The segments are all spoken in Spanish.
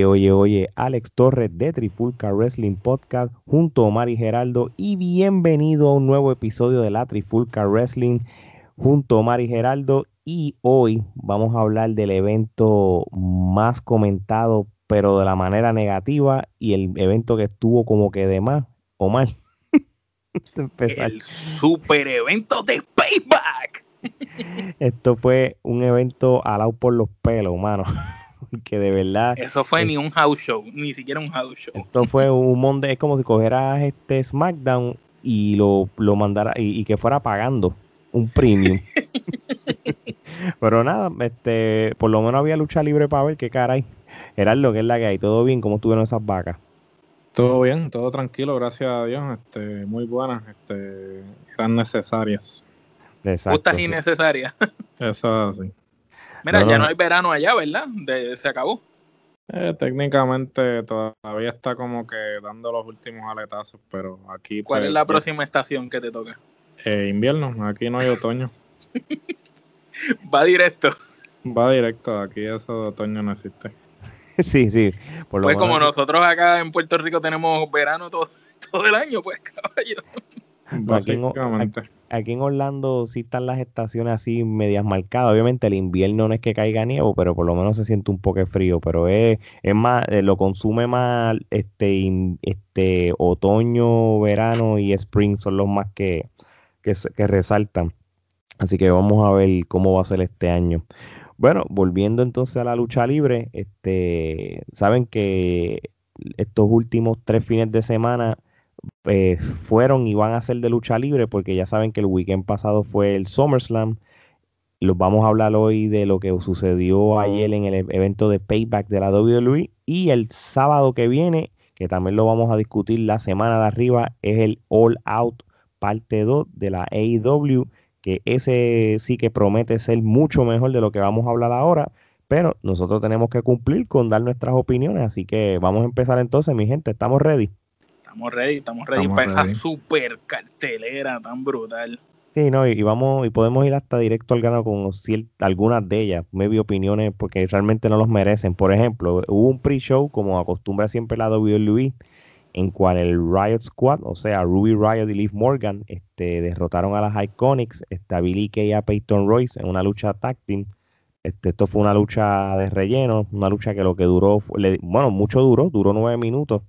Oye, oye, oye, Alex Torres de Trifulca Wrestling Podcast junto a Omar y Geraldo y bienvenido a un nuevo episodio de la Trifulca Wrestling junto a Omar y Geraldo y hoy vamos a hablar del evento más comentado pero de la manera negativa y el evento que estuvo como que de más, Omar. el super evento de Payback. Esto fue un evento alado por los pelos, mano. Que de verdad. Eso fue ni un house show, ni siquiera un house show. Esto fue un monte, es como si cogieras este SmackDown y lo, lo mandara y, que fuera pagando un premium. Pero nada, este, por lo menos había lucha libre para ver qué caray. Era lo que es la que hay. ¿Todo bien? ¿Cómo estuvieron esas vacas? Todo bien, todo tranquilo, gracias a Dios. Este, muy buenas, este, eran necesarias. Exacto, Justas innecesarias. Eso es Mira, ya no hay verano allá, ¿verdad? se acabó. Eh, técnicamente todavía está como que dando los últimos aletazos, pero aquí... ¿Cuál pues, es la próxima estación que te toca? Eh, invierno, aquí no hay otoño. Va directo. Va directo, aquí eso de otoño no existe. sí, sí. pues como nosotros acá en Puerto Rico tenemos verano todo, todo el año, pues caballo. Aquí en, Orlando sí están las estaciones así medias marcadas. Obviamente el invierno no es que caiga nieve, pero por lo menos se siente un poco frío. Pero es, es más, eh, lo consume más este, este otoño, verano y spring son los más que, que, que resaltan. Así que vamos a ver cómo va a ser este año. Bueno, volviendo entonces a la lucha libre, este, saben que estos últimos tres fines de semana eh, fueron y van a ser de lucha libre porque ya saben que el weekend pasado fue el SummerSlam. Los vamos a hablar hoy de lo que sucedió ayer en el e-, evento de Payback de la WWE y el sábado que viene, que también lo vamos a discutir la semana de arriba, es el All Out parte 2 de la AEW, que ese sí que promete ser mucho mejor de lo que vamos a hablar ahora, pero nosotros tenemos que cumplir con dar nuestras opiniones, así que vamos a empezar entonces, mi gente, ¿estamos ready? Estamos ready, estamos ready para esa super cartelera tan brutal. Sí, no, y, vamos, y podemos ir hasta directo al grano con algunas de ellas, maybe opiniones, porque realmente no los merecen. Por ejemplo, hubo un pre-show, como acostumbra siempre la WWE, en cual el Riot Squad, o sea, Ruby Riot y Liv Morgan, este, derrotaron a las Iconics, este, a Billy Kay y a Peyton Royce en una lucha tag team. Este, esto fue una lucha de relleno, una lucha que lo que duró, bueno, mucho duró, duró nueve minutos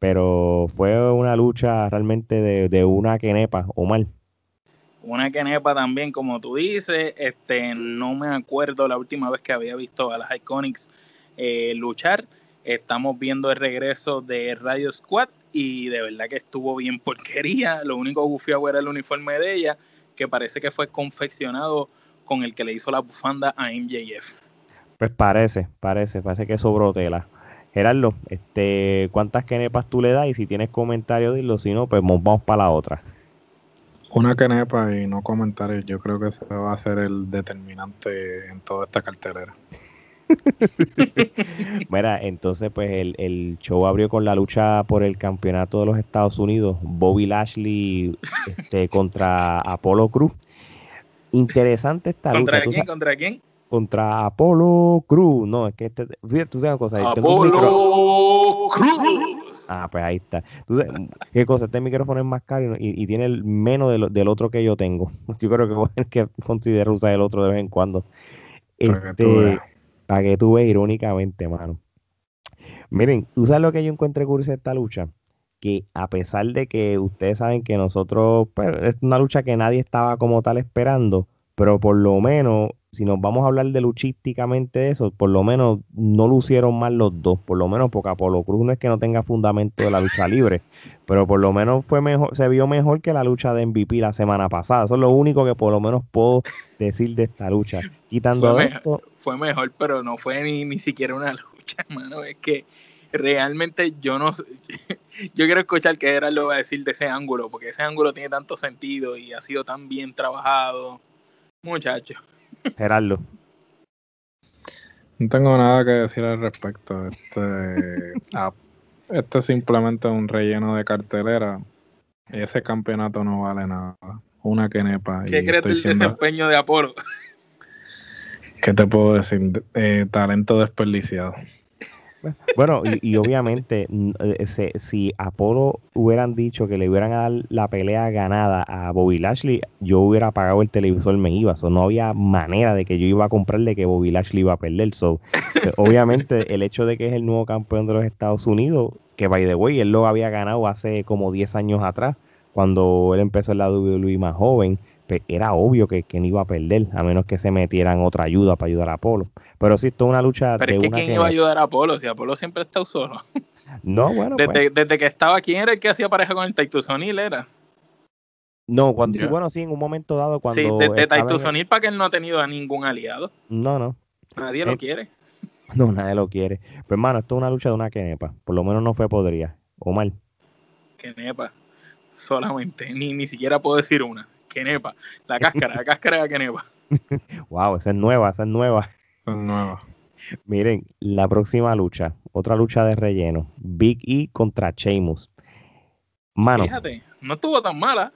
pero fue una lucha realmente de, una quenepa, o mal. Una quenepa también, como tú dices, este, no me acuerdo la última vez que había visto a las Iconics eh, luchar. Estamos viendo el regreso de Radio Squad y de verdad que estuvo bien porquería. Lo único gufiado era el uniforme de ella, que parece que fue confeccionado con el que le hizo la bufanda a MJF. Pues parece, parece, parece que sobró tela. Gerardo, este, ¿cuántas kenepas tú le das? Y si tienes comentarios, dilo. Si no, pues vamos para la otra. Una kenepa y no comentarios. Yo creo que ese va a ser el determinante en toda esta cartelera. Mira, entonces pues el, el, show abrió con la lucha por el campeonato de los Estados Unidos, Bobby Lashley este, contra Apolo Cruz. Interesante esta lucha. ¿Contra quién? ¿Contra quién? Contra Apolo Cruz. No, es que este, tú sabes cosa. Apolo Cruz. Ah, pues ahí está. Entonces, qué cosa, este micrófono es más caro y, tiene el menos del otro que yo tengo. Yo creo que voy a que considerar usar el otro de vez en cuando. Este, para que tú veas irónicamente, mano. Miren, ¿tú sabes lo que yo encontré curioso de esta lucha? Que a pesar de que ustedes saben que nosotros, pues, es una lucha que nadie estaba como tal esperando, pero por lo menos si nos vamos a hablar de luchísticamente de eso, por lo menos no lucieron mal los dos, por lo menos porque Apolo Cruz no es que no tenga fundamento de la lucha libre, pero por lo menos fue mejor, se vio mejor que la lucha de MVP la semana pasada. Eso es lo único que por lo menos puedo decir de esta lucha. Quitando fue esto, fue mejor, pero no fue ni, ni siquiera una lucha, hermano. Es que realmente yo no yo quiero escuchar qué era lo va a decir de ese ángulo, porque ese ángulo tiene tanto sentido y ha sido tan bien trabajado. Muchachos. Gerardo. No tengo nada que decir al respecto. Este, ah, este es simplemente un relleno de cartelera. Y ese campeonato no vale nada. Una quenepa. ¿Qué crees del desempeño de Apolo? ¿Qué te puedo decir? Eh, talento desperdiciado. Bueno, y, obviamente, eh, si Apolo hubieran dicho que le hubieran dado la pelea ganada a Bobby Lashley, yo hubiera apagado el televisor, me iba. So, no había manera de que yo iba a comprarle que Bobby Lashley iba a perder. So, eh, obviamente, el hecho de que es el nuevo campeón de los Estados Unidos, que by the way, él lo había ganado hace como 10 años atrás, cuando él empezó en la WWE más joven era obvio que, que, no iba a perder, a menos que se metieran otra ayuda para ayudar a Apolo. Pero sí, esto es una lucha. Pero es que ¿quién iba a ayudar a Apolo? Si Apolo siempre está solo. No, bueno. Desde, pues. desde que estaba, ¿quién era el que hacía pareja con el Taito Sonil? Era. No, cuando, sí, bueno, sí, en un momento dado cuando... Sí, desde Taito Sonil para que él no ha tenido a ningún aliado. No, no. Nadie lo eh, quiere. No, nadie lo quiere. Pero hermano, esto es una lucha de una quenepa. Por lo menos no fue podría. O mal. Quenepa. Solamente. Ni, ni siquiera puedo decir una. Kenepa, la cáscara, la cáscara de Kenepa. wow, esa es nueva, esa es nueva. es nueva. Miren, la próxima lucha, otra lucha de relleno, Big E contra Sheamus. Mano. Fíjate, no estuvo tan mala.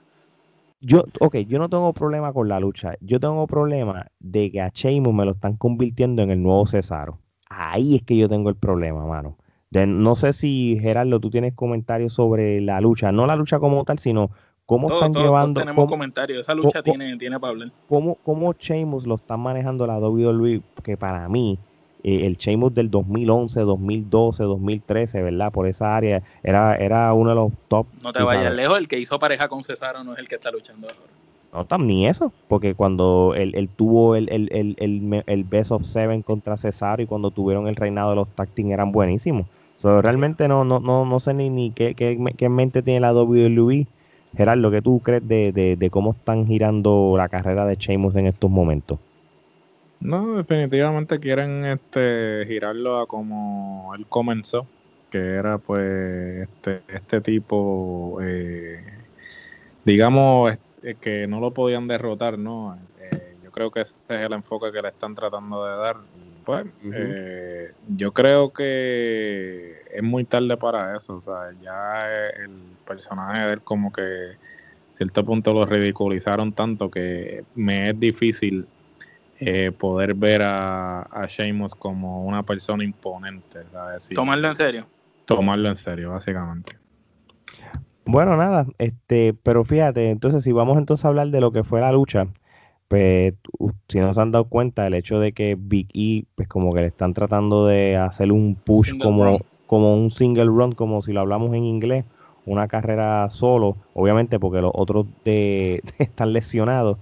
Yo, ok, yo no tengo problema con la lucha. Yo tengo problema de que a Sheamus me lo están convirtiendo en el nuevo Cesaro. Ahí es que yo tengo el problema, mano. no sé si, Gerardo, tú tienes comentarios sobre la lucha. No la lucha como tal, sino ¿Cómo están llevando? tenemos comentarios. Esa lucha tiene, tiene para hablar. ¿cómo, ¿Cómo Sheamus lo están manejando la WWE? Que para mí, eh, el Sheamus del 2011, 2012, 2013, ¿verdad? Por esa área, era, era uno de los top. No te vayas lejos, el que hizo pareja con Cesaro no es el que está luchando ahora. No, ni eso, porque cuando él, tuvo el, el, el, el, Best of Seven contra Cesaro y cuando tuvieron el reinado de los tag eran buenísimos. So, realmente no, no, no, no sé ni, ni qué, qué, qué mente tiene la WWE Gerardo, ¿qué tú crees de, cómo están girando la carrera de Sheamus en estos momentos? No, definitivamente quieren este girarlo a como él comenzó, que era pues este, este tipo, eh, digamos, que no lo podían derrotar, ¿no? Eh, yo creo que ese es el enfoque que le están tratando de dar. Pues eh, yo creo que es muy tarde para eso, o sea, ya el personaje de él como que a cierto punto lo ridiculizaron tanto que me es difícil eh, poder ver a, a Sheamus como una persona imponente. Tomarlo en serio. Tomarlo en serio, básicamente. Bueno, nada, este, pero fíjate, entonces si vamos entonces a hablar de lo que fue la lucha, pues si no se han dado cuenta el hecho de que Big E pues como que le están tratando de hacer un push como como un single run como si lo hablamos en inglés una carrera solo obviamente porque los otros de, están lesionados.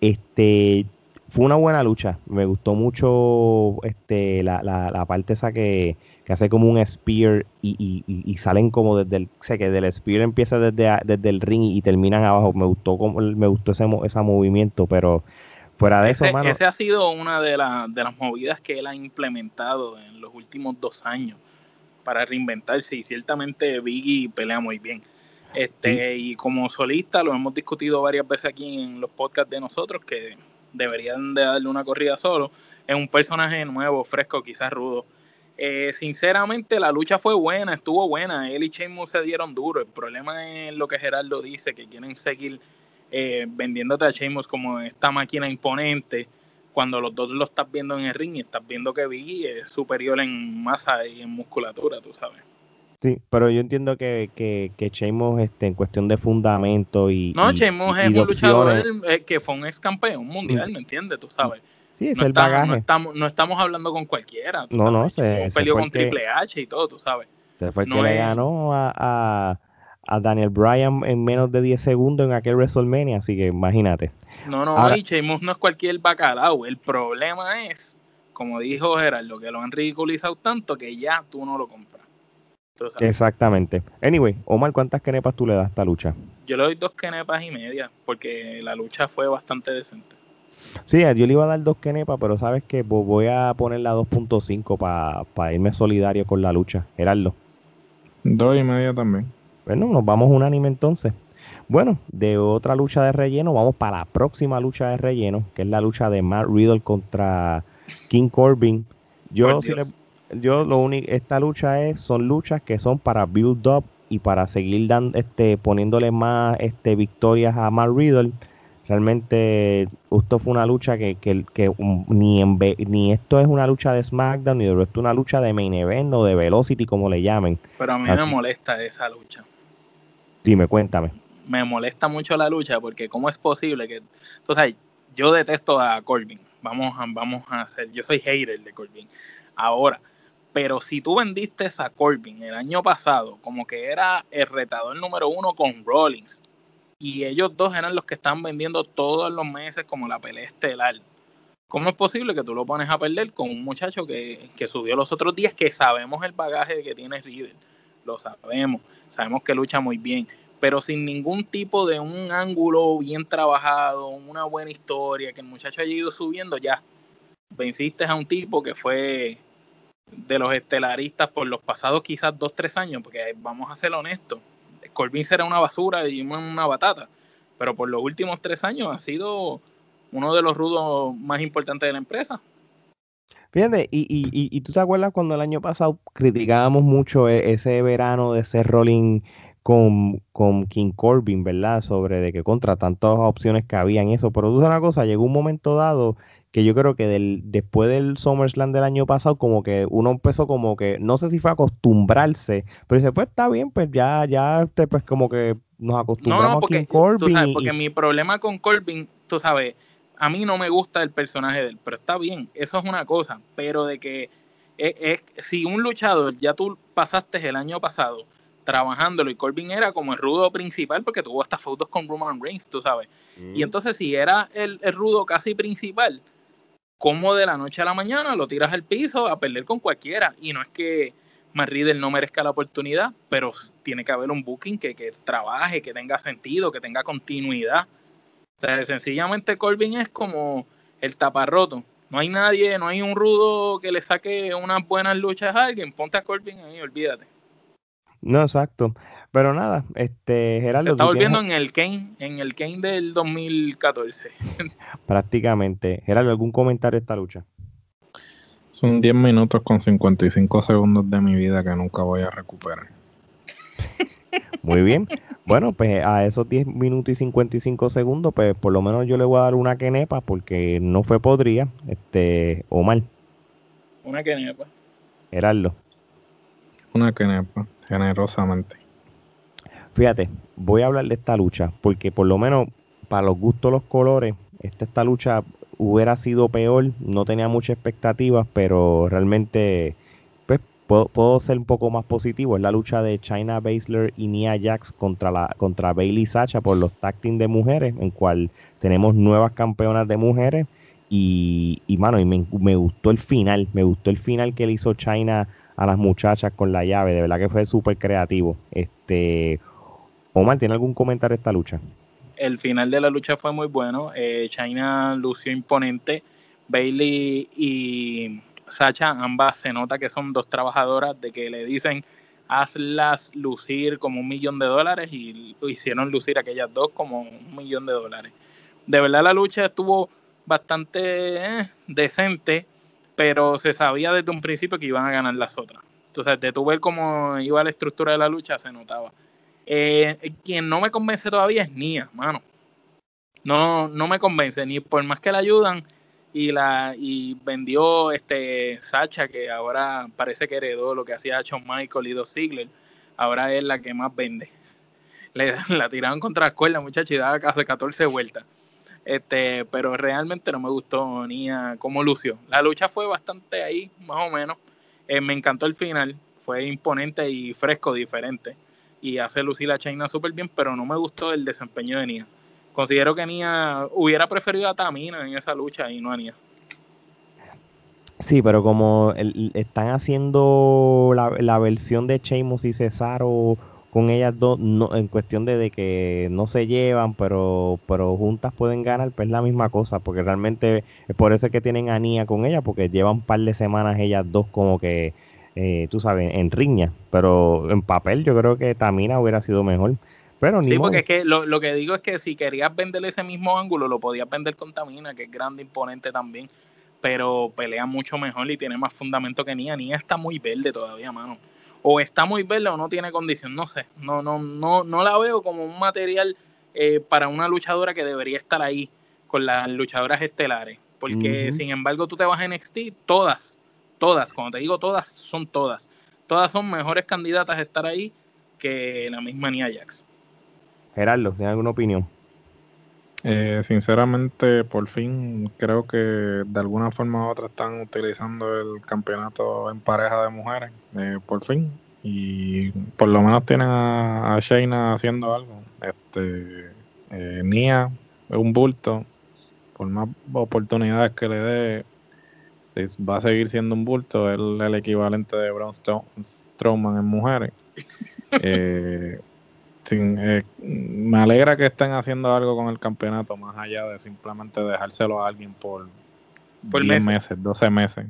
Este fue una buena lucha. Me gustó mucho este la, la, la parte esa que que hace como un spear y, y, salen como desde el, sé que del spear empieza desde, desde el ring y terminan abajo. Me gustó como me gustó ese, ese movimiento, pero fuera de eso, mano, Ese ha sido una de, de las movidas que él ha implementado en los últimos dos años para reinventarse y ciertamente Biggie pelea muy bien. Este, Y como solista, lo hemos discutido varias veces aquí en los podcasts de nosotros, que deberían de darle una corrida solo. Es un personaje nuevo, fresco, quizás rudo eh, sinceramente, la lucha fue buena, estuvo buena. Él y Sheamus se dieron duro. El problema es lo que Gerardo dice, que quieren seguir eh, vendiéndote a Sheamus como esta máquina imponente, cuando los dos lo estás viendo en el ring y estás viendo que Biggie es superior en masa y en musculatura, tú sabes. Sí, pero yo entiendo que, que, que Sheamus, este, en cuestión de fundamento y. No, Sheamus es un luchador eh, que fue un ex campeón mundial, ¿me entiendes? Tú sabes. Sí, es no el bagaje. No estamos, no estamos hablando con cualquiera. no, no, se, peleó con Triple H y todo, tú sabes. Se fue el que le ganó a, a, Daniel Bryan en menos de 10 segundos en aquel WrestleMania, así que imagínate. No, no, Ahora, y no es cualquier bacalao. El problema es, como dijo Gerardo, que lo han ridiculizado tanto que ya tú no lo compras. Exactamente. Anyway, Omar, ¿cuántas kenepas tú le das a esta lucha? Yo le doy dos kenepas y media, porque la lucha fue bastante decente. Sí, yo le iba a dar dos kenepas, pero sabes que voy a poner la 2.5 para irme solidario con la lucha. Gerardo. Dos y media también. Bueno, nos vamos unánime entonces. Bueno, de otra lucha de relleno, vamos para la próxima lucha de relleno, que es la lucha de Matt Riddle contra King Corbin. Yo, yo lo único, esta lucha es, son luchas que son para build up y para seguir dando, este, poniéndole más este, victorias a Matt Riddle Realmente esto fue una lucha que, que, que ni, en, ni esto es una lucha de SmackDown, ni esto es una lucha de Main Event o de Velocity, como le llamen. Pero a mí me molesta esa lucha. Dime, cuéntame. Me molesta mucho la lucha porque cómo es posible que... Entonces, yo detesto a Corbin. Vamos a, vamos a hacer... Yo soy hater de Corbin. Ahora, pero si tú vendiste a Corbin el año pasado como que era el retador número uno con Rollins y ellos dos eran los que están vendiendo todos los meses como la pelea estelar, ¿cómo es posible que tú lo pones a perder con un muchacho que, subió los otros días que sabemos el bagaje que tiene Riddle? Lo sabemos, sabemos que lucha muy bien, pero sin ningún tipo de un ángulo bien trabajado, una buena historia, que el muchacho haya ido subiendo, ya venciste a un tipo que fue de los estelaristas por los pasados quizás dos, tres años, porque vamos a ser honestos, Corbin será una basura y una batata, pero por los últimos tres años ha sido uno de los rudos más importantes de la empresa. Fíjate, y, y, y, tú te acuerdas cuando el año pasado criticábamos mucho e, ese verano de ser rolling con, con, King Corbin, ¿verdad? Sobre de que contra tantas opciones que había en eso. Pero tú sabes una cosa, llegó un momento dado que yo creo que del, después del SummerSlam del año pasado, como que uno empezó como que, no sé si fue a acostumbrarse, pero dice, pues está bien, pues ya, ya, este, pues como que nos acostumbramos a King Corbin. porque mi problema con Corbin, tú sabes, a mí no me gusta el personaje de él, pero está bien, eso es una cosa, pero de que es, si un luchador ya tú pasaste el año pasado trabajándolo y Corbin era como el rudo principal porque tuvo hasta fotos con Roman Reigns, tú sabes. Y mm. entonces si era el, el rudo casi principal, como de la noche a la mañana lo tiras al piso a perder con cualquiera. Y no es que Matt no merezca la oportunidad, pero tiene que haber un booking que, que trabaje, que tenga sentido, que tenga continuidad. O sea, sencillamente Corbin es como el taparroto. No hay nadie, no hay un rudo que le saque unas buenas luchas a alguien. Ponte a Corbin ahí, olvídate. No, exacto. Pero nada, este Geraldo. Se está volviendo en el Kane, en el Kane del 2014. Prácticamente. Geraldo, ¿algún comentario de esta lucha? Son 10 minutos con 55 segundos de mi vida que nunca voy a recuperar. Muy bien. Bueno, pues a esos 10 minutos y 55 segundos, pues por lo menos yo le voy a dar una quenepa porque no fue podría, este, o mal. Una quenepa. Gerardo. Una quenepa, generosamente. Fíjate, voy a hablar de esta lucha, porque por lo menos para los gustos, los colores, esta, esta lucha hubiera sido peor, no tenía muchas expectativas, pero realmente pues, puedo, ser un poco más positivo. Es la lucha de China Baszler y Nia Jax contra, la, contra Bailey Sacha por los tag de mujeres, en cual tenemos nuevas campeonas de mujeres. Y, y mano, y me, me gustó el final, me gustó el final que le hizo China a las muchachas con la llave, de verdad que fue súper creativo. Este, Omar, ¿tiene algún comentario de esta lucha? El final de la lucha fue muy bueno. Eh, China lució imponente. Bailey y Sacha, ambas se nota que son dos trabajadoras de que le dicen hazlas lucir como un millón de dólares y hicieron lucir aquellas dos como un millón de dólares. De verdad la lucha estuvo bastante eh, decente, pero se sabía desde un principio que iban a ganar las otras. Entonces, de tu ver cómo iba la estructura de la lucha, se notaba. Eh, quien no me convence todavía es Nia, mano. No, no me convence, ni por más que la ayudan y la y vendió este Sacha, que ahora parece que heredó lo que hacía Shawn Michael y Dos Ziggler, ahora es la que más vende. La tiraron contra la escuela, muchacha, y daba casi 14 vueltas. Este, pero realmente no me gustó ni como lució. La lucha fue bastante ahí, más o menos. Eh, me encantó el final, fue imponente y fresco, diferente y hace lucir a China súper bien, pero no me gustó el desempeño de Nia. Considero que Nia hubiera preferido a Tamina en esa lucha y no a Nia. Sí, pero como están haciendo la, versión de Sheamus y Cesaro con ellas dos, no, en cuestión de, que no se llevan, pero, pero juntas pueden ganar, pues es la misma cosa, porque realmente es por eso que tienen a Nia con ella, porque llevan un par de semanas ellas dos como que eh, tú sabes, en riña. Pero en papel yo creo que Tamina hubiera sido mejor. Pero sí, porque es que lo, que digo es que si querías venderle ese mismo ángulo, lo podías vender con Tamina, que es grande, imponente también, pero pelea mucho mejor y tiene más fundamento que Nia. Nia está muy verde todavía, mano. O está muy verde o no tiene condición, no sé. No, no, no, no la veo como un material eh, para una luchadora que debería estar ahí con las luchadoras estelares. Porque sin embargo tú te vas a NXT, todas, todas, cuando te digo todas, son todas. Todas son mejores candidatas a estar ahí que la misma Nia Jax. Gerardo, ¿tienes alguna opinión? Eh, sinceramente, por fin creo que de alguna forma u otra están utilizando el campeonato en pareja de mujeres, eh, por fin. Y por lo menos tienen a, a Shayna haciendo algo. Este, eh, Nia es un bulto. Por más oportunidades que le dé, va a seguir siendo un bulto. Es el, equivalente de Braun Strowman en mujeres. eh, eh, me alegra que estén haciendo algo con el campeonato, más allá de simplemente dejárselo a alguien por, por 10 meses. 12 meses.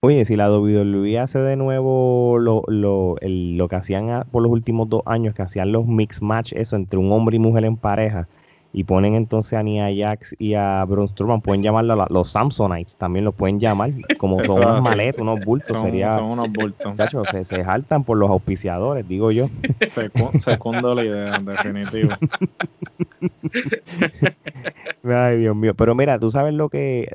Oye, si la WWE hace de nuevo lo, lo, lo que hacían por los últimos dos años, que hacían los mix match, eso entre un hombre y mujer en pareja, y ponen entonces a Nia Jax y a Braun Strowman, pueden llamarlo los Samsonites, también lo pueden llamar, como son unas maletas, unos bultos, sería... Son unos bultos. se, se jaltan por los auspiciadores, digo yo. Segundo la idea, en definitivo. Ay, Dios mío. Pero mira, tú sabes lo que,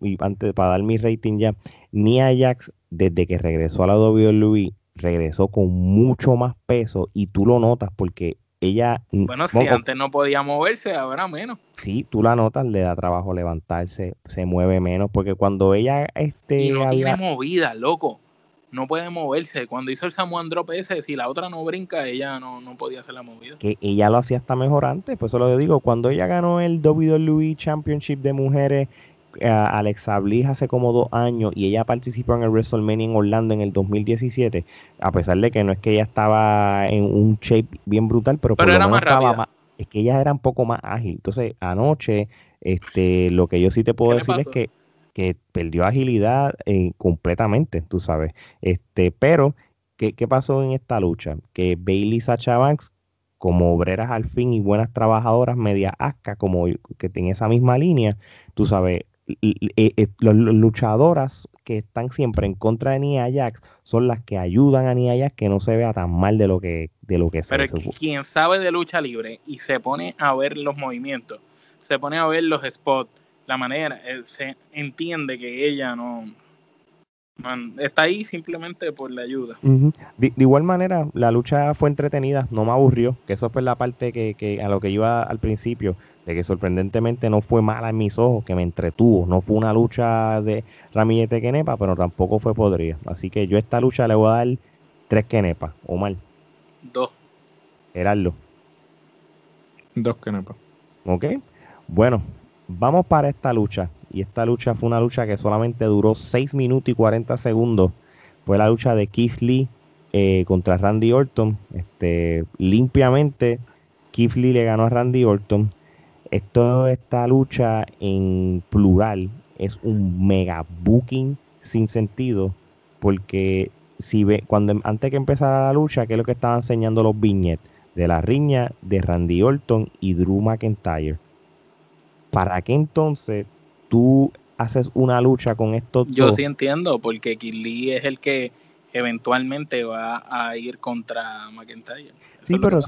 y antes para dar mi rating ya, Nia Jax, desde que regresó a la WWE, regresó con mucho más peso y tú lo notas porque ella... Bueno, si antes no podía moverse, ahora menos. Sí, tú la notas, le da trabajo levantarse, se mueve menos, porque cuando ella... Este, y no tiene movida, loco. No puede moverse. Cuando hizo el Samuel Drop ese, si la otra no brinca, ella no, no podía hacer la movida. Que ella lo hacía hasta mejor antes, pues eso lo digo. Cuando ella ganó el WWE Championship de mujeres Alexa Bliss hace como dos años y ella participó en el WrestleMania en Orlando en el 2017, a pesar de que no es que ella estaba en un shape bien brutal, pero, por lo menos estaba más, es que ella era un poco más ágil. Entonces, anoche, este, lo que yo sí te puedo decir es que, que perdió agilidad eh, completamente, tú sabes. Este, pero, ¿qué, ¿qué pasó en esta lucha? Que Bailey y Sacha Banks como obreras al fin y buenas trabajadoras media asca, como que en esa misma línea, tú sabes, eh, eh, las luchadoras que están siempre en contra de Nia Jax son las que ayudan a Nia Jax que no se vea tan mal de lo que de lo que Pero quien sabe de lucha libre y se pone a ver los movimientos, se pone a ver los spots, la manera, eh, se entiende que ella no está ahí simplemente por la ayuda. de, igual manera, la lucha fue entretenida, no me aburrió, que eso fue la parte que, que a lo que iba al principio de que sorprendentemente no fue mala en mis ojos, que me entretuvo. No fue una lucha de Ramillete Kenepa, pero tampoco fue podrida. Así que yo esta lucha le voy a dar tres Kenepa, o mal. Dos. Gerardo. Dos Kenepa. Ok. Bueno, vamos para esta lucha. Y esta lucha fue una lucha que solamente duró 6 minutos y 40 segundos. Fue la lucha de Keith Lee eh, contra Randy Orton. Este, limpiamente, Keith Lee le ganó a Randy Orton. Esto, esta lucha en plural es un mega booking sin sentido porque si ve, cuando antes que empezara la lucha, ¿qué es lo que estaban enseñando los viñetes? De la riña de Randy Orton y Drew McIntyre. ¿Para qué entonces tú haces una lucha con estos Yo sí entiendo, porque Lee es el que eventualmente va a ir contra McIntyre. sí, pero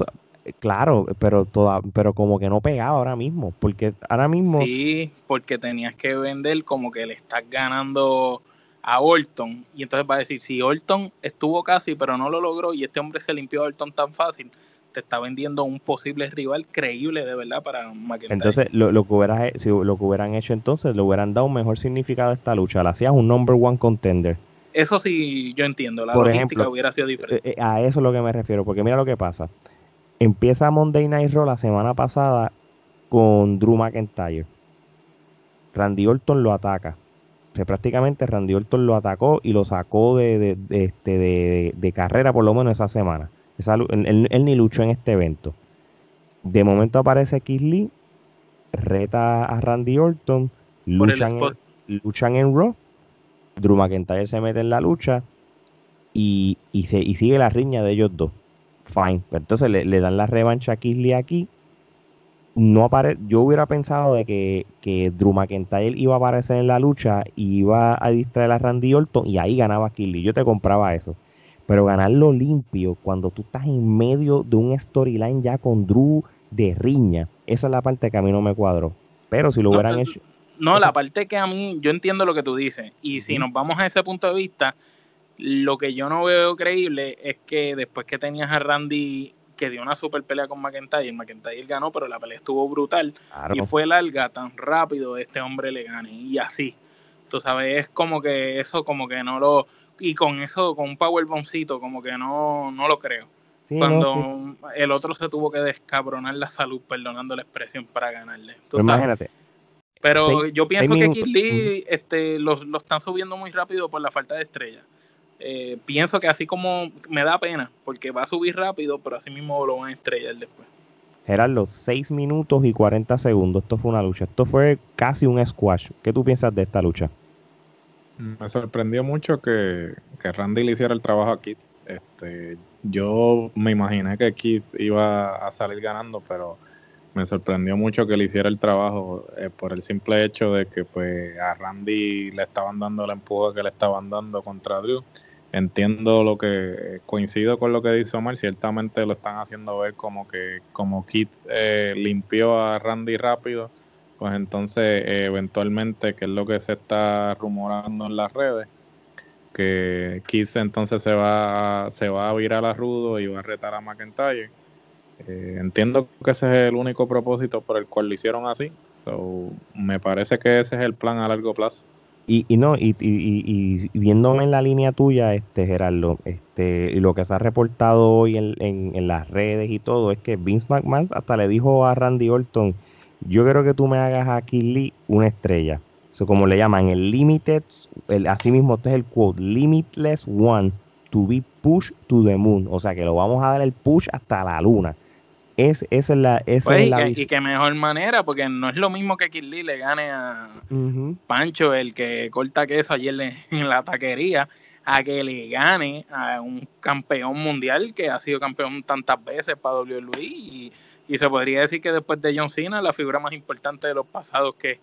Claro, pero toda, pero como que no pegaba ahora mismo, porque ahora mismo Sí, porque tenías que vender como que le estás ganando a Orton y entonces va a decir, si Orton estuvo casi pero no lo logró y este hombre se limpió a Orton tan fácil, te está vendiendo un posible rival creíble de verdad para McIntyre. Entonces, lo, lo que hubieras, si lo que hubieran hecho entonces, le hubieran dado un mejor significado a esta lucha, la hacías un number one contender. Eso sí, yo entiendo, la logística hubiera sido diferente. Eh, eh, a eso es lo que me refiero, porque mira lo que pasa Empieza Monday Night Raw la semana pasada con Drew McIntyre. Randy Orton lo ataca. O prácticamente Randy Orton lo atacó y lo sacó de, este, carrera por lo menos esa semana. él, ni luchó en este evento. De momento aparece Keith Lee, reta a Randy Orton, luchan en, luchan en Raw. Drew McIntyre se mete en la lucha y, se, y sigue la riña de ellos dos fine. Entonces le, dan la revancha a Kisley aquí. No apare yo hubiera pensado de que, que Drew McIntyre iba a aparecer en la lucha y iba a distraer a Randy Orton y ahí ganaba Kisley. Yo te compraba eso. Pero ganarlo limpio cuando tú estás en medio de un storyline ya con Drew de riña. Esa es la parte que a mí no me cuadró. Pero si lo hubieran hecho... No, la parte que a mí, yo entiendo lo que tú dices. Y si nos vamos a ese punto de vista, lo que yo no veo creíble es que después que tenías a Randy que dio una super pelea con McIntyre, McIntyre ganó, pero la pelea estuvo brutal y fue larga, tan rápido este hombre le gane y así. Tú sabes, es como que eso como que no lo y con eso con un powerbombcito como que no no lo creo. Cuando el otro se tuvo que descabronar la salud, perdonando la expresión, para ganarle. Imagínate. Pero yo pienso que Kid Lee este, lo, lo están subiendo muy rápido por la falta de estrella. Eh, pienso que así como me da pena, porque va a subir rápido, pero así mismo lo van a estrellar después. Gerardo, 6 minutos y 40 segundos. Esto fue una lucha. Esto fue casi un squash. ¿Qué tú piensas de esta lucha? Me sorprendió mucho que, que Randy le hiciera el trabajo a Kit. Este, yo me imaginé que Kit iba a salir ganando, pero me sorprendió mucho que le hiciera el trabajo eh, por el simple hecho de que pues a Randy le estaban dando el empuje que le estaban dando contra Drew entiendo lo que coincido con lo que dice Omar, ciertamente lo están haciendo ver como que como Kit eh, limpió a Randy rápido, pues entonces eh, eventualmente, que es lo que se está rumorando en las redes, que Kit entonces se va, se va a virar a Rudo y va a retar a McIntyre. Eh, entiendo que ese es el único propósito por el cual lo hicieron así. So, me parece que ese es el plan a largo plazo. Y, y no, y, y, viéndome en la línea tuya, este Gerardo, este, lo que se ha reportado hoy en, en, las redes y todo, es que Vince McMahon hasta le dijo a Randy Orton, yo quiero que tú me hagas a Lee una estrella. Eso como le llaman, el limited, el, así mismo este es el quote, limitless one to be pushed to the moon. O sea que lo vamos a dar el push hasta la luna. Es, esa es la, esa pues, es la y, que, mejor manera, porque no es lo mismo que Kid le gane a Pancho, el que corta queso ayer en la taquería, a que le gane a un campeón mundial que ha sido campeón tantas veces para WWE y, y se podría decir que después de John Cena la figura más importante de los pasados que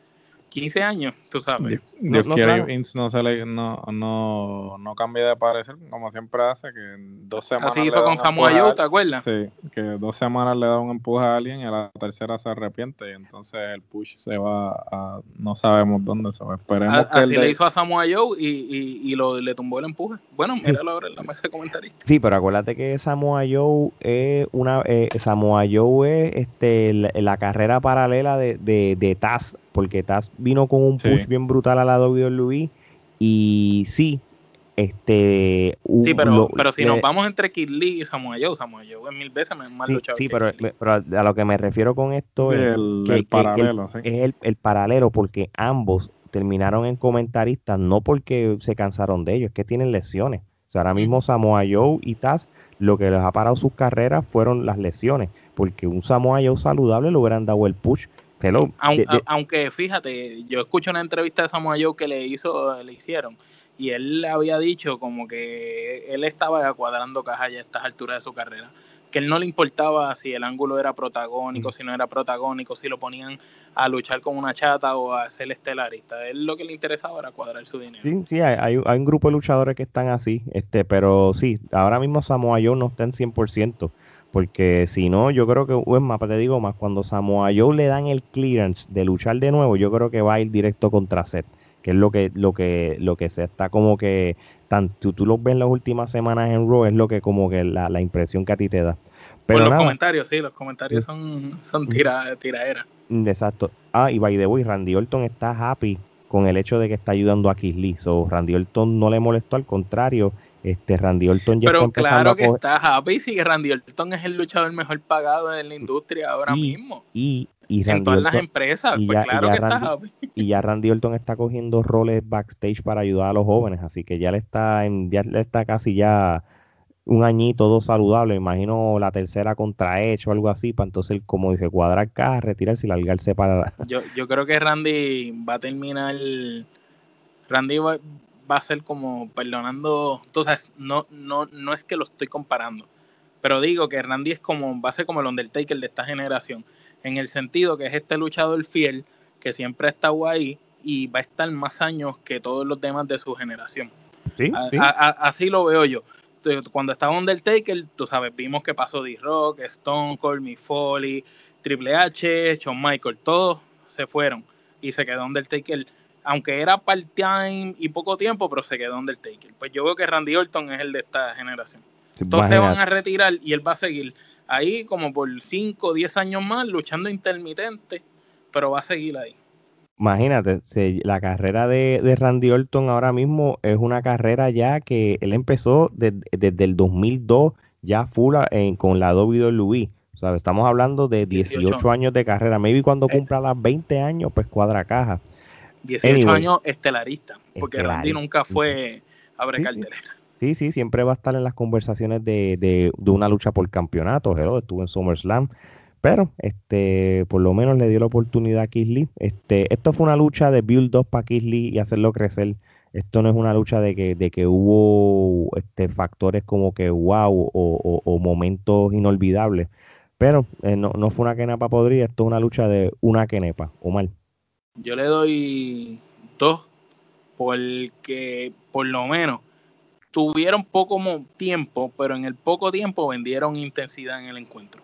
15 años, tú sabes. Dios, no, quiere Vince no, se le, no, no, no cambia de parecer, como siempre hace, que en dos semanas. Así hizo con Samoa Joe, ¿te acuerdas? Sí, que dos semanas le da un empuje a alguien y a la tercera se arrepiente y entonces el push se va a. No sabemos dónde se va. Esperemos que. Así le hizo a Samoa Joe y, y, y lo, le tumbó el empuje. Bueno, míralo ahora en la mesa de comentarista. Sí, pero acuérdate que Samoa Joe es una. Eh, Samoa Joe es este, la, carrera paralela de, de, de Taz porque Taz vino con un push bien brutal a la WWE y sí, este... Sí, pero, pero si nos vamos entre Kid Lee y Samoa Joe, Samoa Joe es mil veces más sí, luchado. Sí, pero, pero, a lo que me refiero con esto es, el, paralelo, es el, paralelo porque ambos terminaron en comentaristas no porque se cansaron de ellos, es que tienen lesiones. O sea, ahora mismo Samoa Joe y Taz lo que les ha parado sus carreras fueron las lesiones, porque un Samoa Joe saludable le hubieran dado el push aunque, fíjate, yo escucho una entrevista de Samoa Joe que le hizo, le hicieron, y él había dicho como que él estaba cuadrando caja ya a estas alturas de su carrera, que él no le importaba si el ángulo era protagónico, mm. si no era protagónico, si lo ponían a luchar con una chata o a ser estelarista. él lo que le interesaba era cuadrar su dinero. Sí, sí, hay, un grupo de luchadores que están así, este, pero sí, ahora mismo Samoa Joe no está en 100%. Porque si no, yo creo que, es más, te digo más, cuando Samoa Joe le dan el clearance de luchar de nuevo, yo creo que va a ir directo contra Seth, que es lo que, lo que, lo que se está como que, tanto tú, lo ves en las últimas semanas en Raw, es lo que como que la, la impresión que a ti te da. Pero los comentarios, sí, los comentarios son, son tira, tiraderas. Exacto. Ah, y by the way, Randy Orton está happy con el hecho de que está ayudando a Lee. So, Randy Orton no le molestó, al contrario, este Randy Orton ya Pero claro que está happy si Randy Orton es el luchador mejor pagado en la industria ahora mismo. Y, en todas las empresas, pues claro que está happy. Y ya Randy Orton está cogiendo roles backstage para ayudar a los jóvenes, así que ya le está en, ya le está casi ya un añito todo saludable, imagino la tercera contra hecho o algo así, para entonces como dice cuadrar caja, retirarse y largarse para yo, yo creo que Randy va a terminar Randy va, va a ser como perdonando, entonces no, no, no es que lo estoy comparando, pero digo que Randy es como, va a ser como el Undertaker de esta generación, en el sentido que es este luchador fiel que siempre ha estado ahí y va a estar más años que todos los demás de su generación. ¿Sí? así lo veo yo. Cuando estaba Undertaker, tú sabes, vimos que pasó D-Rock, Stone Cold, Mick Foley, Triple H, Shawn Michael, todos se fueron y se quedó Undertaker, aunque era part-time y poco tiempo, pero se quedó Undertaker. Pues yo veo que Randy Orton es el de esta generación. Entonces se van a retirar y él va a seguir ahí como por 5 o 10 años más luchando intermitente, pero va a seguir ahí. Imagínate, la carrera de, Randy Orton ahora mismo es una carrera ya que él empezó desde el 2002 ya full con la WWE. O sea, estamos hablando de 18, años de carrera. Maybe cuando eh. cumpla las 20 años, pues cuadra caja. 18 años estelarista, porque Randy nunca fue abre sí, cartelera. Sí. sí. siempre va a estar en las conversaciones de, de, de una lucha por campeonato. estuvo en SummerSlam. Pero este, por lo menos le dio la oportunidad a Kisley. Este, esto fue una lucha de build up para Kisley y hacerlo crecer. Esto no es una lucha de que, de que hubo este, factores como que wow o, momentos inolvidables. Pero eh, no, no, fue una quenepa podrida, esto es una lucha de una quenepa, o mal. Yo le doy dos, porque por lo menos tuvieron poco tiempo, pero en el poco tiempo vendieron intensidad en el encuentro.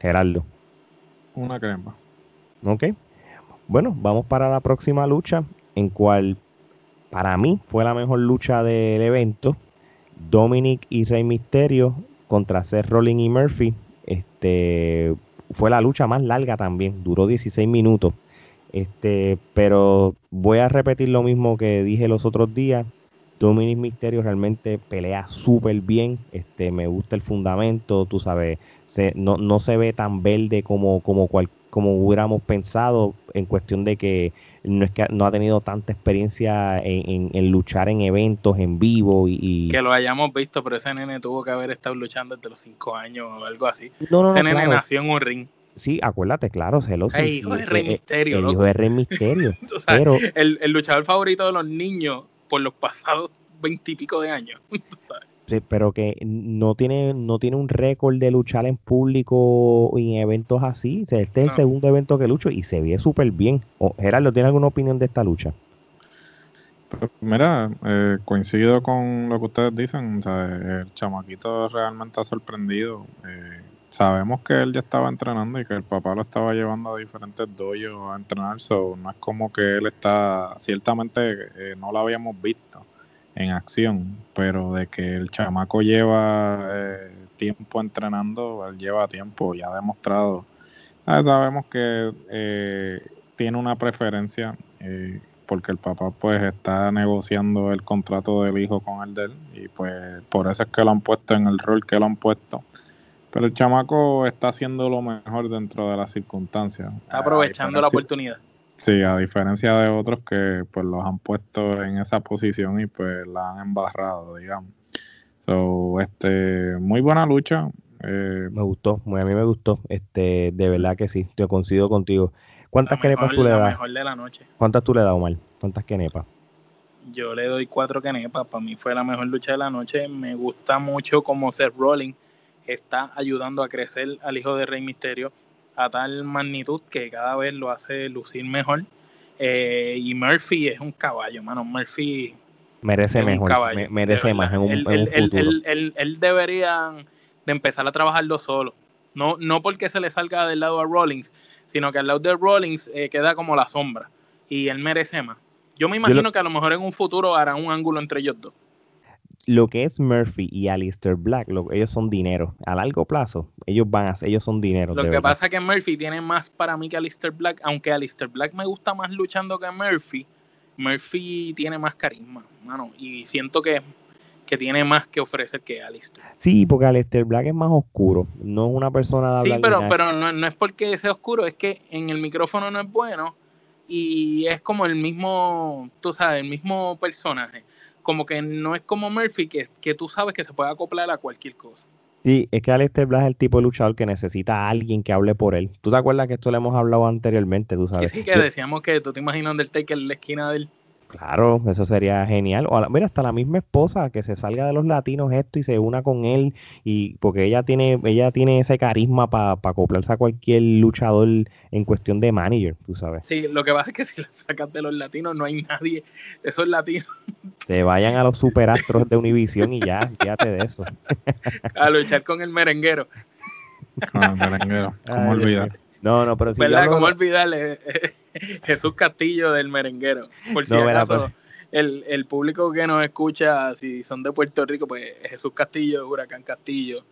Geraldo. Una crema. Ok. Bueno, vamos para la próxima lucha, en cual para mí fue la mejor lucha del evento. Dominic y Rey Misterio contra Seth Rollins y Murphy. Este fue la lucha más larga también, duró 16 minutos. Este, pero voy a repetir lo mismo que dije los otros días. Dominic Misterio realmente pelea súper bien. Este, me gusta el fundamento, tú sabes, no, no se ve tan verde como, como, como hubiéramos pensado en cuestión de que no es que no ha tenido tanta experiencia en, luchar en eventos en vivo y, que lo hayamos visto pero ese nene tuvo que haber estado luchando desde los cinco años o algo así ese nene nació en un ring sí acuérdate claro se lo el hijo de Rey Misterio el, hijo de Rey Misterio pero el, el luchador favorito de los niños por los pasados veintipico de años pero que no tiene, no tiene un récord de luchar en público y en eventos así. este es el segundo evento que lucho y se ve súper bien. Gerardo, ¿tiene alguna opinión de esta lucha? Mira, eh, coincido con lo que ustedes dicen. el chamaquito realmente ha sorprendido. Eh, sabemos que él ya estaba entrenando y que el papá lo estaba llevando a diferentes dojos a entrenar. So, no es como que él está, ciertamente eh, no lo habíamos visto en acción, pero de que el chamaco lleva eh, tiempo entrenando, él lleva tiempo y ha demostrado. Ah, sabemos que eh, tiene una preferencia eh, porque el papá pues está negociando el contrato del hijo con el de él y pues por eso es que lo han puesto en el rol que lo han puesto. Pero el chamaco está haciendo lo mejor dentro de las circunstancias. Está aprovechando la oportunidad. Sí, a diferencia de otros que pues los han puesto en esa posición y pues la han embarrado, digamos. So, este, muy buena lucha. Eh, me gustó, muy a mí me gustó. Este, de verdad que sí, te coincido contigo. ¿Cuántas kenepas tú le das? mejor de la noche. ¿Cuántas tú le das, Omar? ¿Cuántas kenepas? Yo le doy cuatro kenepas. Para mí fue la mejor lucha de la noche. Me gusta mucho como Seth Rollins está ayudando a crecer al hijo de Rey Misterio a tal magnitud que cada vez lo hace lucir mejor. Eh, y Murphy es un caballo, mano. Murphy merece mejor, merece más en un, él, futuro. Él, debería de empezar a trabajarlo solo. No, no porque se le salga del lado a Rollins, sino que al lado de Rollins eh, queda como la sombra. Y él merece más. Yo me imagino que a lo mejor en un futuro hará un ángulo entre ellos dos lo que es Murphy y Alistair Black, ellos son dinero. A largo plazo, ellos van a ellos son dinero. Lo que pasa es que Murphy tiene más para mí que Alistair Black, aunque Alistair Black me gusta más luchando que Murphy. Murphy tiene más carisma, mano, y siento que, que tiene más que ofrecer que Alistair. Sí, porque Alistair Black es más oscuro, no es una persona de Sí, pero, pero no, no es porque sea oscuro, es que en el micrófono no es bueno y es como el mismo, tú sabes, el mismo personaje como que no es como Murphy, que, que tú sabes que se puede acoplar a cualquier cosa. Sí, es que Aleister Black es el tipo de luchador que necesita a alguien que hable por él. ¿Tú te acuerdas que esto lo hemos hablado anteriormente, tú sabes? Que sí, que decíamos que tú te imaginas Undertaker en la esquina del Claro, eso sería genial. O mira, hasta la misma esposa que se salga de los latinos esto y se una con él y porque ella tiene ella tiene ese carisma para acoplarse a cualquier luchador en cuestión de manager, tú sabes. Sí, lo que pasa es que si la sacas de los latinos no hay nadie de esos latinos. Te vayan a los superastros de Univision y ya, fíjate de eso. a luchar con el merenguero. Con el merenguero, ¿cómo olvidar? No, no, pero si ¿Verdad? ¿Cómo olvidarle? Jesús Castillo del merenguero. Por si acaso, el, el, público que nos escucha, si son de Puerto Rico, pues Jesús Castillo, Huracán Castillo,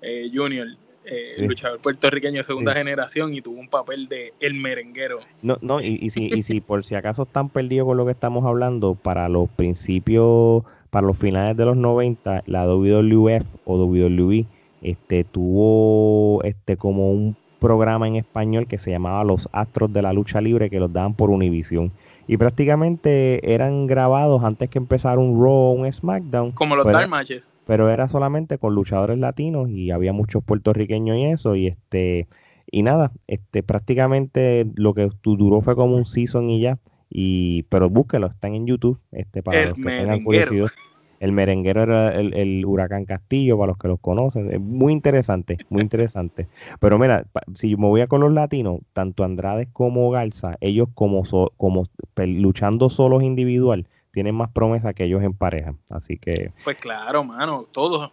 eh, Junior, eh, luchador puertorriqueño de segunda generación y tuvo un papel de el merenguero. No, no, y, y, si, y si por si acaso están perdidos con lo que estamos hablando, para los principios, para los finales de los 90, la WWF o WWE este, tuvo este como un programa en español que se llamaba Los Astros de la Lucha Libre que los daban por Univision. Y prácticamente eran grabados antes que empezara un Raw o un SmackDown. Como los Dark Matches. Pero era solamente con luchadores latinos y había muchos puertorriqueños y eso. Y este y nada, este prácticamente lo que duró fue como un season y ya. Y, pero búsquelo, están en YouTube, este, para los que tengan curiosidad. El merenguero era el, huracán Castillo, para los que los conocen. Es muy interesante, muy interesante. Pero mira, si me voy a con los latinos, tanto Andrade como Garza, ellos como, como luchando solos individual, tienen más promesa que ellos en pareja. Así que. Pues claro, mano, todos.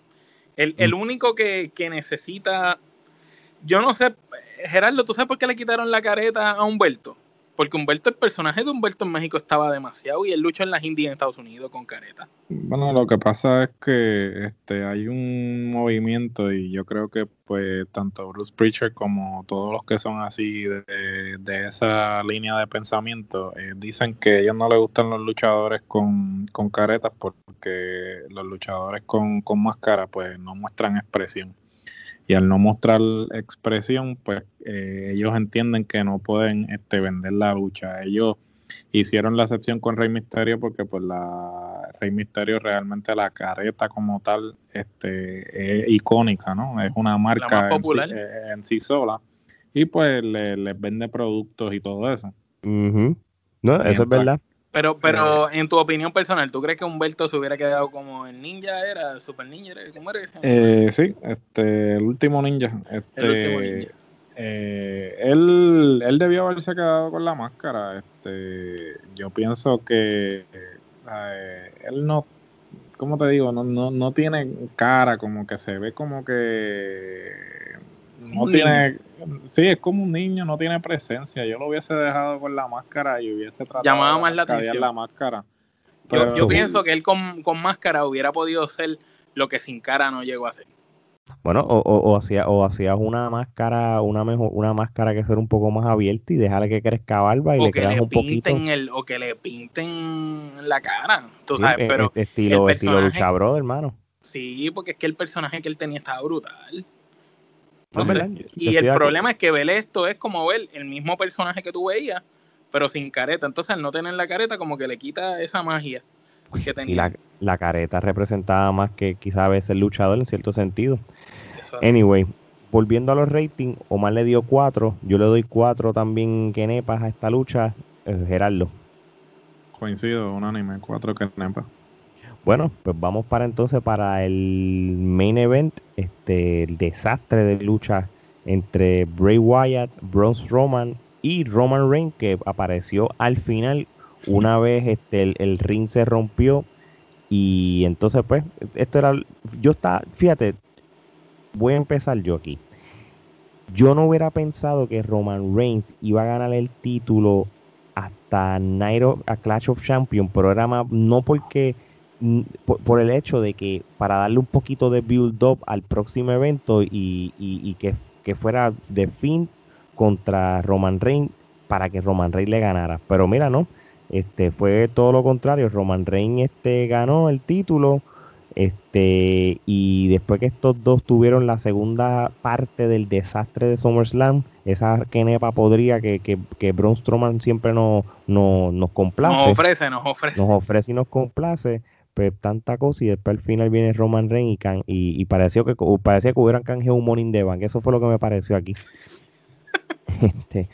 El, el mm. único que, que necesita. Yo no sé, Gerardo, ¿tú sabes por qué le quitaron la careta a Humberto? Porque Humberto, el personaje de Humberto en México estaba demasiado y él luchó en las Indias en Estados Unidos con careta. Bueno, lo que pasa es que este hay un movimiento y yo creo que pues tanto Bruce Preacher como todos los que son así de, esa línea de pensamiento eh, dicen que a ellos no les gustan los luchadores con, con caretas porque los luchadores con, con máscara pues no muestran expresión y al no mostrar expresión, pues eh, ellos entienden que no pueden este, vender la lucha. Ellos hicieron la excepción con Rey Misterio porque pues la Rey Misterio realmente la careta como tal este, es icónica, ¿no? Es una marca eh, En, sí, sola y pues les vende productos y todo eso. No, eso es verdad. Pero, pero en tu opinión personal, ¿tú crees que Humberto se hubiera quedado como el ninja era, Super Ninja, ¿cómo era? Eh, sí, este, el último ninja. Este, el último ninja. Eh, él, él debió haberse quedado con la máscara. Este, yo pienso que eh, él no, ¿cómo te digo? No, no, no tiene cara, como que se ve como que no tiene, sí, es como un niño, no tiene presencia. Yo lo hubiese dejado con la máscara y hubiese tratado Llamaba más la atención. la máscara. yo, pienso que él con, máscara hubiera podido ser lo que sin cara no llegó a ser. Bueno, o, o, hacías o hacías una máscara, una mejor, una máscara que fuera un poco más abierta y dejarle que crezca barba y le creas un poquito. El, o que le pinten la cara, tú sabes, pero este estilo, estilo lucha hermano. Sí, porque es que el personaje que él tenía estaba brutal y el problema es que ver esto es como ver el mismo personaje que tú veías, pero sin careta. Entonces, al no tener la careta, como que le quita esa magia que tenía. la, careta representaba más que quizá a veces el luchador en cierto sentido. Anyway, volviendo a los ratings, Omar le dio 4, yo le doy 4 también que nepas a esta lucha, eh, Gerardo. Coincido, unánime, 4 que nepas. Bueno, pues vamos para entonces para el main event, este el desastre de lucha entre Bray Wyatt, Braun Strowman y Roman Reigns que apareció al final una vez este el, ring se rompió y entonces pues esto era yo estaba, fíjate, voy a empezar yo aquí. Yo no hubiera pensado que Roman Reigns iba a ganar el título hasta Night a Clash of Champions, pero era más no porque por, el hecho de que para darle un poquito de build up al próximo evento y, que, fuera de fin contra Roman Reigns para que Roman Reigns le ganara. Pero mira, no, este fue todo lo contrario. Roman Reigns este, ganó el título. Este, y después que estos dos tuvieron la segunda parte del desastre de SummerSlam, esa kenepa podría que, que, que Braun Strowman siempre no, no, nos complace. Nos ofrece, nos ofrece. Nos ofrece y nos complace pues, tanta cosa y después al final viene Roman Reigns y, y, pareció que parecía que hubieran canjeado un Morning de Bank. Eso fue lo que me pareció aquí. Este,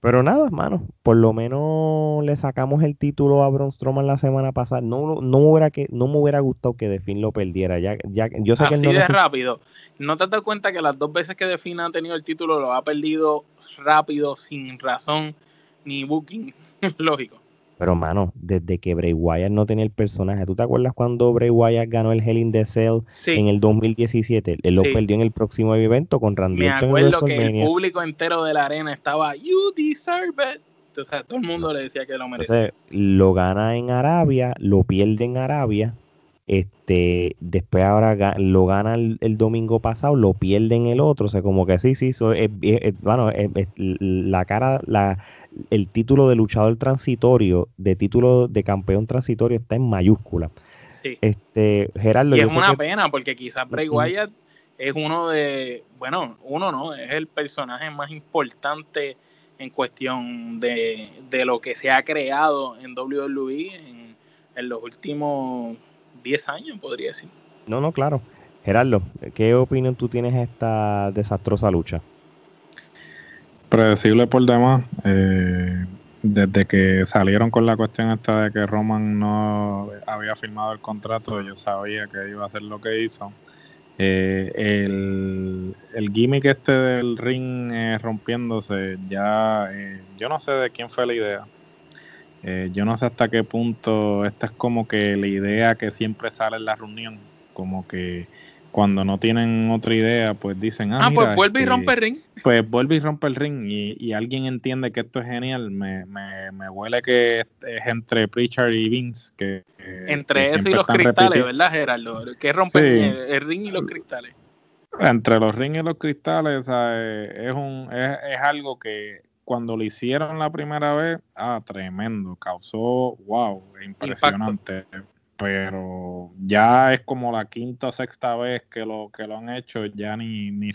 pero nada, mano, por lo menos le sacamos el título a Braun Strowman la semana pasada. No, no, me hubiera que, no me hubiera gustado que Defin lo perdiera. Ya, ya, yo sé Así que de rápido. ¿No te das cuenta que las dos veces que Defin ha tenido el título lo ha perdido rápido, sin razón ni booking? Lógico. Pero, mano, desde que Bray Wyatt no tenía el personaje, ¿tú te acuerdas cuando Bray Wyatt ganó el Hell in the Cell en el 2017? Él lo perdió en el próximo evento con Randy Me acuerdo que el público entero de la arena estaba, You deserve it. Entonces, todo el mundo le decía que lo merecía. Entonces, lo gana en Arabia, lo pierde en Arabia. Este, después ahora lo gana el, domingo pasado, lo pierde en el otro, o sea, como que sí, sí, bueno, la cara, la, el título de luchador transitorio, de título de campeón transitorio está en mayúscula. Sí. Este, Gerardo, y es una pena porque quizás Bray Wyatt es uno de, bueno, uno no, es el personaje más importante en cuestión de, lo que se ha creado en WWE en, en los últimos 10 años, podría decir. No, no, claro. Gerardo, ¿qué opinión tú tienes de esta desastrosa lucha? predecible por demás. Eh, desde que salieron con la cuestión esta de que Roman no había firmado el contrato, yo sabía que iba a hacer lo que hizo. Eh, el, el, gimmick este del ring eh, rompiéndose, ya yo no sé de quién fue la idea. Yo no sé hasta qué punto esta es como que la idea que siempre sale en la reunión, como que cuando no tienen otra idea, pues dicen, ah, ah pues vuelve y este, rompe el ring. Pues vuelve y rompe el ring y, alguien entiende que esto es genial. Me, me, me huele que es, entre Pritchard y Vince. Que, entre eso y los cristales, ¿verdad, Gerardo? Que rompe el, ring y los cristales. Entre los rings y los cristales, es, un, es, es algo que cuando lo hicieron la primera vez, ah, tremendo, causó, wow, impresionante. Pero ya es como la quinta o sexta vez que lo que lo han hecho ya ni ni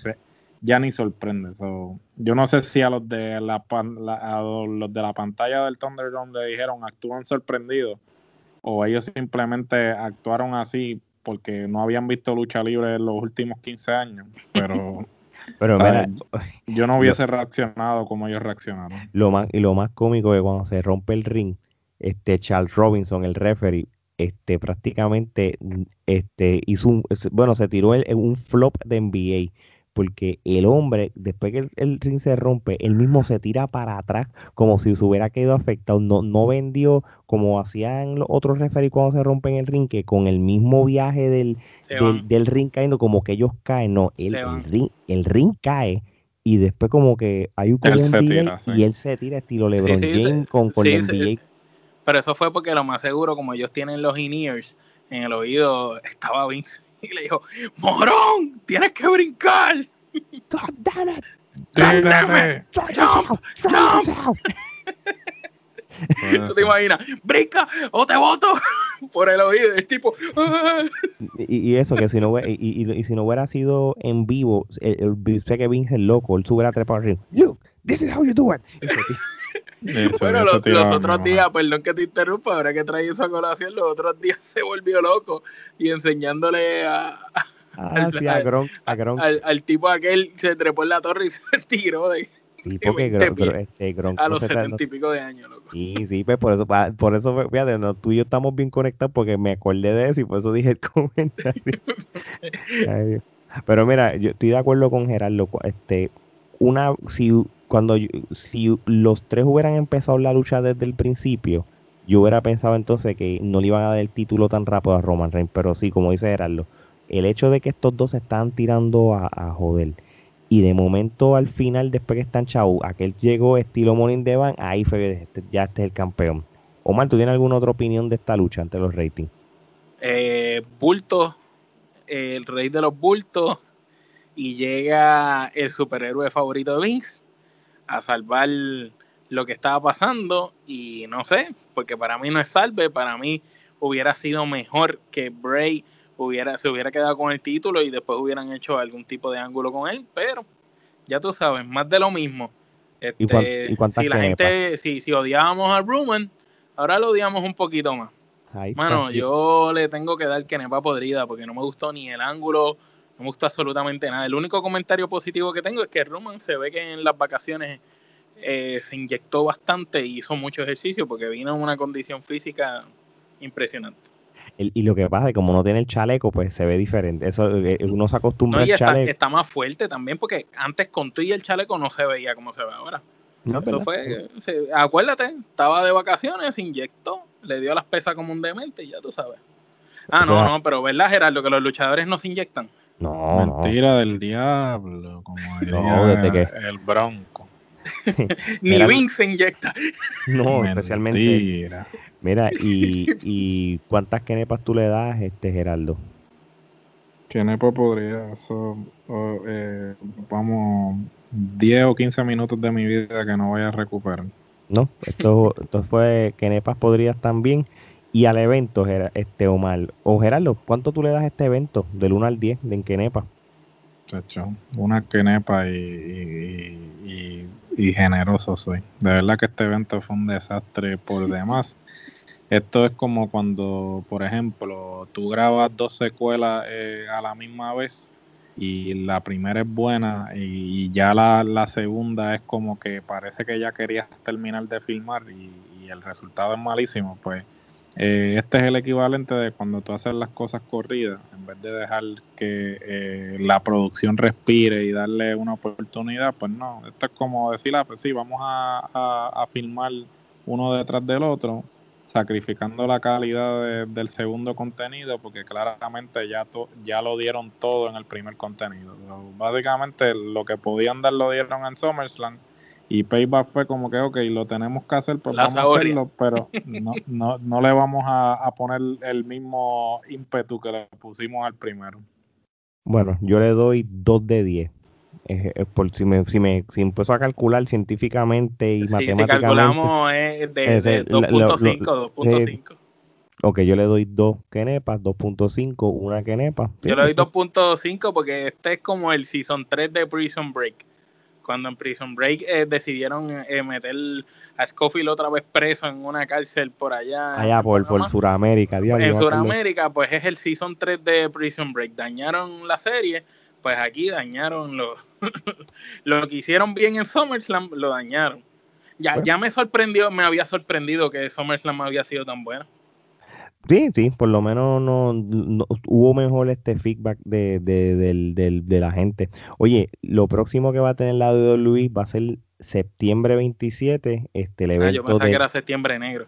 ya ni sorprende. Yo no sé si a los de la, a los de la pantalla del Thunderdome le dijeron actúan sorprendidos o ellos simplemente actuaron así porque no habían visto lucha libre en los últimos 15 años pero pero mira, yo no hubiese reaccionado como ellos reaccionaron. Lo más y lo más cómico es cuando se rompe el ring este Charles Robinson el referee este, prácticamente este, hizo un, bueno, se tiró el, un flop de NBA, porque el hombre, después que el, ring se rompe, él mismo se tira para atrás como si se hubiera quedado afectado, no, no vendió como hacían los otros referees cuando se rompen el ring, que con el mismo viaje del, del, ring cayendo, como que ellos caen, no, el, ring, el ring cae y después como que hay un y él se tira estilo LeBron James con, con el NBA pero eso fue porque lo más seguro, como ellos tienen los in-ears en el oído, estaba Vince y le dijo, morón, tienes que brincar. God damn it. damn Jump, jump. Tú te imaginas, brinca o te voto por el oído. El tipo. y, eso, que si no, y, y, si no hubiera sido en vivo, el, sé que Vince es loco, él se hubiera trepado arriba. Look, this is how you do it bueno, los, otros días, perdón que te interrumpa, ahora que trae esa colación, los otros días se volvió loco y enseñándole a, ah, al, al, tipo aquel se trepó en la torre y se tiró de tipo que este, a los setenta y pico de años, loco. Sí, sí, pues por eso, por eso, fíjate, no, tú y yo estamos bien conectados porque me acordé de eso y por eso dije el comentario. Pero mira, yo estoy de acuerdo con Gerardo, este, una, si cuando si los tres hubieran empezado la lucha desde el principio, yo hubiera pensado entonces que no le iban a dar el título tan rápido a Roman Reigns, pero sí, como dice Gerardo, el hecho de que estos dos se están tirando a, joder y de momento al final, después que están chau, aquel llegó estilo Morning de Van, ahí fue este, ya este es el campeón. Omar, ¿tú tienes alguna otra opinión de esta lucha ante los ratings? Eh, bulto, el rey de los bultos, y llega el superhéroe favorito de Vince a salvar lo que estaba pasando y no sé, porque para mí no es salve, para mí hubiera sido mejor que Bray hubiera, se hubiera quedado con el título y después hubieran hecho algún tipo de ángulo con él, pero ya tú sabes, más de lo mismo. Este, si la gente, si, si odiábamos a Roman, ahora lo odiamos un poquito más. Mano, yo le tengo que dar que nepa podrida porque no me gustó ni el ángulo, no me gusta absolutamente nada. El único comentario positivo que tengo es que Roman se ve que en las vacaciones eh, se inyectó bastante y hizo mucho ejercicio porque vino en una condición física impresionante. y lo que pasa es que como no tiene el chaleco, pues se ve diferente. Eso eh, uno se acostumbra al chaleco. Está más fuerte también porque antes con tú y el chaleco no se veía como se ve ahora. Eso fue, acuérdate, estaba de vacaciones, se inyectó, le dio las pesas como un demente y ya tú sabes. Ah, no, no, pero ¿verdad, Gerardo? Que los luchadores no se inyectan. No, Mentira del diablo, como no, desde que... el bronco. Ni Vince se inyecta. No, especialmente. Mira, y, y ¿cuántas kenepas tú le das, este Gerardo? Kenepa podría, eso, eh, vamos, 10 o 15 minutos de mi vida que no voy a recuperar. No, esto, esto fue Kenepas podrías también. Y al evento, este Omar, o Gerardo, ¿cuánto tú le das a este evento del 1 al 10 de en Kenepa? una Kenepa y, y, y, generoso soy. De verdad que este evento fue un desastre por demás. Esto es como cuando, por ejemplo, tú grabas dos secuelas eh, a la misma vez y la primera es buena y, ya la, segunda es como que parece que ya querías terminar de filmar y, el resultado es malísimo, pues eh, este es el equivalente de cuando tú haces las cosas corridas, en vez de dejar que eh, la producción respire y darle una oportunidad, pues no, esto es como decir, ah, pues sí, vamos a, a filmar uno detrás del otro sacrificando la calidad del segundo contenido porque claramente ya, ya lo dieron todo en el primer contenido. básicamente lo que podían dar lo dieron en SummerSlam y Payback fue como que, ok, lo tenemos que hacer, pues vamos a hacerlo, pero no, no, no le vamos a, a, poner el mismo ímpetu que le pusimos al primero. Bueno, yo le doy 2 de 10 por, si, me, si, me, si empiezo a calcular científicamente y matemáticamente. Si calculamos es de, 2.5, 2.5. Ok, yo le doy 2 kenepas, 2.5, una kenepa. Yo le doy 2.5 porque este es como el Season 3 de Prison Break. Cuando en Prison Break eh, decidieron eh, meter a Scofield otra vez preso en una cárcel por allá. Allá por, por Sudamérica. En Sudamérica, pues es el Season 3 de Prison Break. Dañaron la serie pues aquí dañaron lo, lo que hicieron bien en SummerSlam, lo dañaron. Ya, ya me sorprendió, me había sorprendido que SummerSlam había sido tan bueno. Sí, sí, por lo menos no, hubo mejor este feedback de, de, la gente. Oye, lo próximo que va a tener la de Luis va a ser septiembre 27, este el evento ah, yo pensaba que era septiembre negro.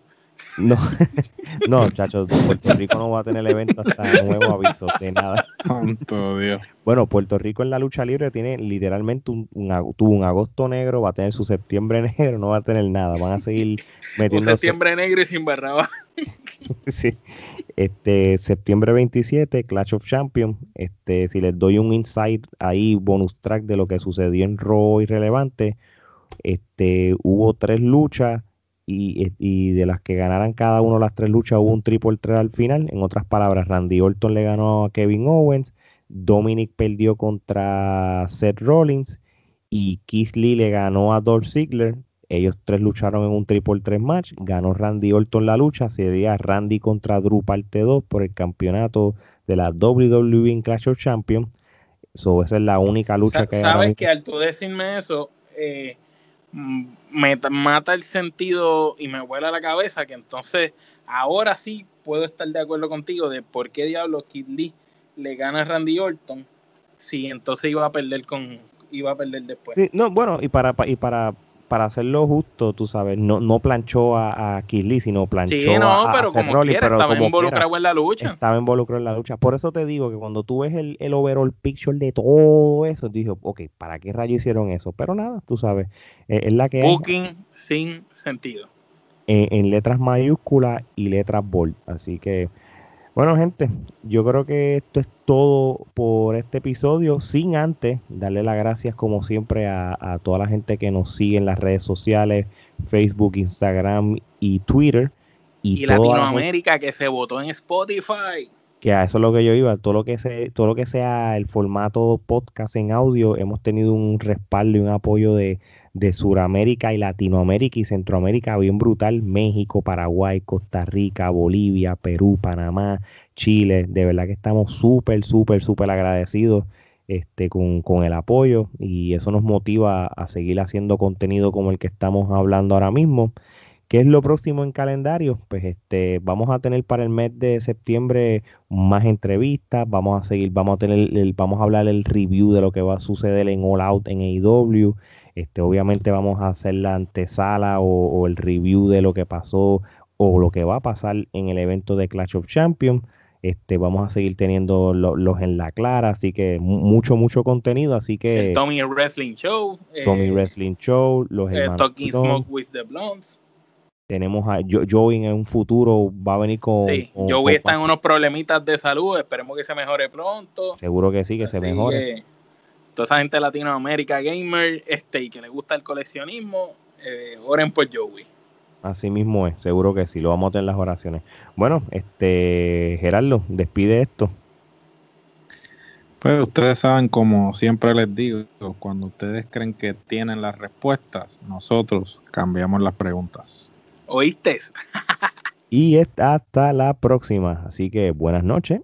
No, no, muchachos, Puerto Rico no va a tener evento hasta nuevo aviso de nada. Bueno, Puerto Rico en la lucha libre tiene literalmente un, tuvo un agosto negro, va a tener su septiembre negro, no va a tener nada, van a seguir metiendo. Un septiembre negro y sin barraba. sí. Este, septiembre 27, Clash of Champions. Este, si les doy un insight ahí, bonus track de lo que sucedió en Raw irrelevante, este, hubo tres luchas y, y, de las que ganaran cada uno las tres luchas hubo un triple threat al final. En otras palabras, Randy Orton le ganó a Kevin Owens, Dominic perdió contra Seth Rollins y Keith Lee le ganó a Dolph Ziggler. Ellos tres lucharon en un triple threat match. Ganó Randy Orton la lucha. Sería Randy contra Drew parte 2 por el campeonato de la WWE en Clash of Champions. esa es la única lucha que hay. Sabes que al tú decirme eso, eh, me mata el sentido y me vuela la cabeza que entonces ahora sí puedo estar de acuerdo contigo de por qué diablos Kid Lee le gana a Randy Orton si entonces iba a perder con iba a perder después. no, bueno, y para y para para hacerlo justo, tú sabes, no, no planchó a, a sino planchó sí, no, pero como quiera, estaba involucrado en la lucha. Estaba involucrado en la lucha. Por eso te digo que cuando tú ves el, el overall picture de todo eso, dije, ok, ¿para qué rayos hicieron eso? Pero nada, tú sabes, eh, es la que Booking sin sentido. En, letras mayúsculas y letras bold. Así que, bueno, gente, yo creo que esto es todo por este episodio, sin antes darle las gracias como siempre a, toda la gente que nos sigue en las redes sociales, Facebook, Instagram y Twitter. Y, Latinoamérica que se votó en Spotify. Que a eso es lo que yo iba, todo lo que sea, todo lo que sea el formato podcast en audio, hemos tenido un respaldo y un apoyo de, de Sudamérica y Latinoamérica y Centroamérica bien brutal. México, Paraguay, Costa Rica, Bolivia, Perú, Panamá, Chile. De verdad que estamos súper, súper, súper agradecidos este, con, con, el apoyo y eso nos motiva a seguir haciendo contenido como el que estamos hablando ahora mismo. ¿Qué es lo próximo en calendario? Pues este, vamos a tener para el mes de septiembre más entrevistas, vamos a seguir, vamos a tener, el, vamos a hablar el review de lo que va a suceder en All Out en AEW, Este, obviamente vamos a hacer la antesala o, el review de lo que pasó o lo que va a pasar en el evento de Clash of Champions. Este, vamos a seguir teniendo los en la clara, así que mucho, mucho contenido. Así que. Tommy Wrestling Show. Tommy eh, Wrestling Show, los eh, Talking Smoke with the Blondes. Tenemos a Joey en un futuro, va a venir con. Sí, Joey está en unos problemitas de salud, esperemos que se mejore pronto. Seguro que sí, que se mejore. Toda esa gente de Latinoamérica gamer este, y que le gusta el coleccionismo, eh, oren por Joey. Así mismo es, seguro que sí, lo vamos a tener en las oraciones. Bueno, este Gerardo, despide esto. Pues ustedes saben, como siempre les digo, cuando ustedes creen que tienen las respuestas, nosotros cambiamos las preguntas. ¿Oíste? y hasta la próxima. Así que buenas noches.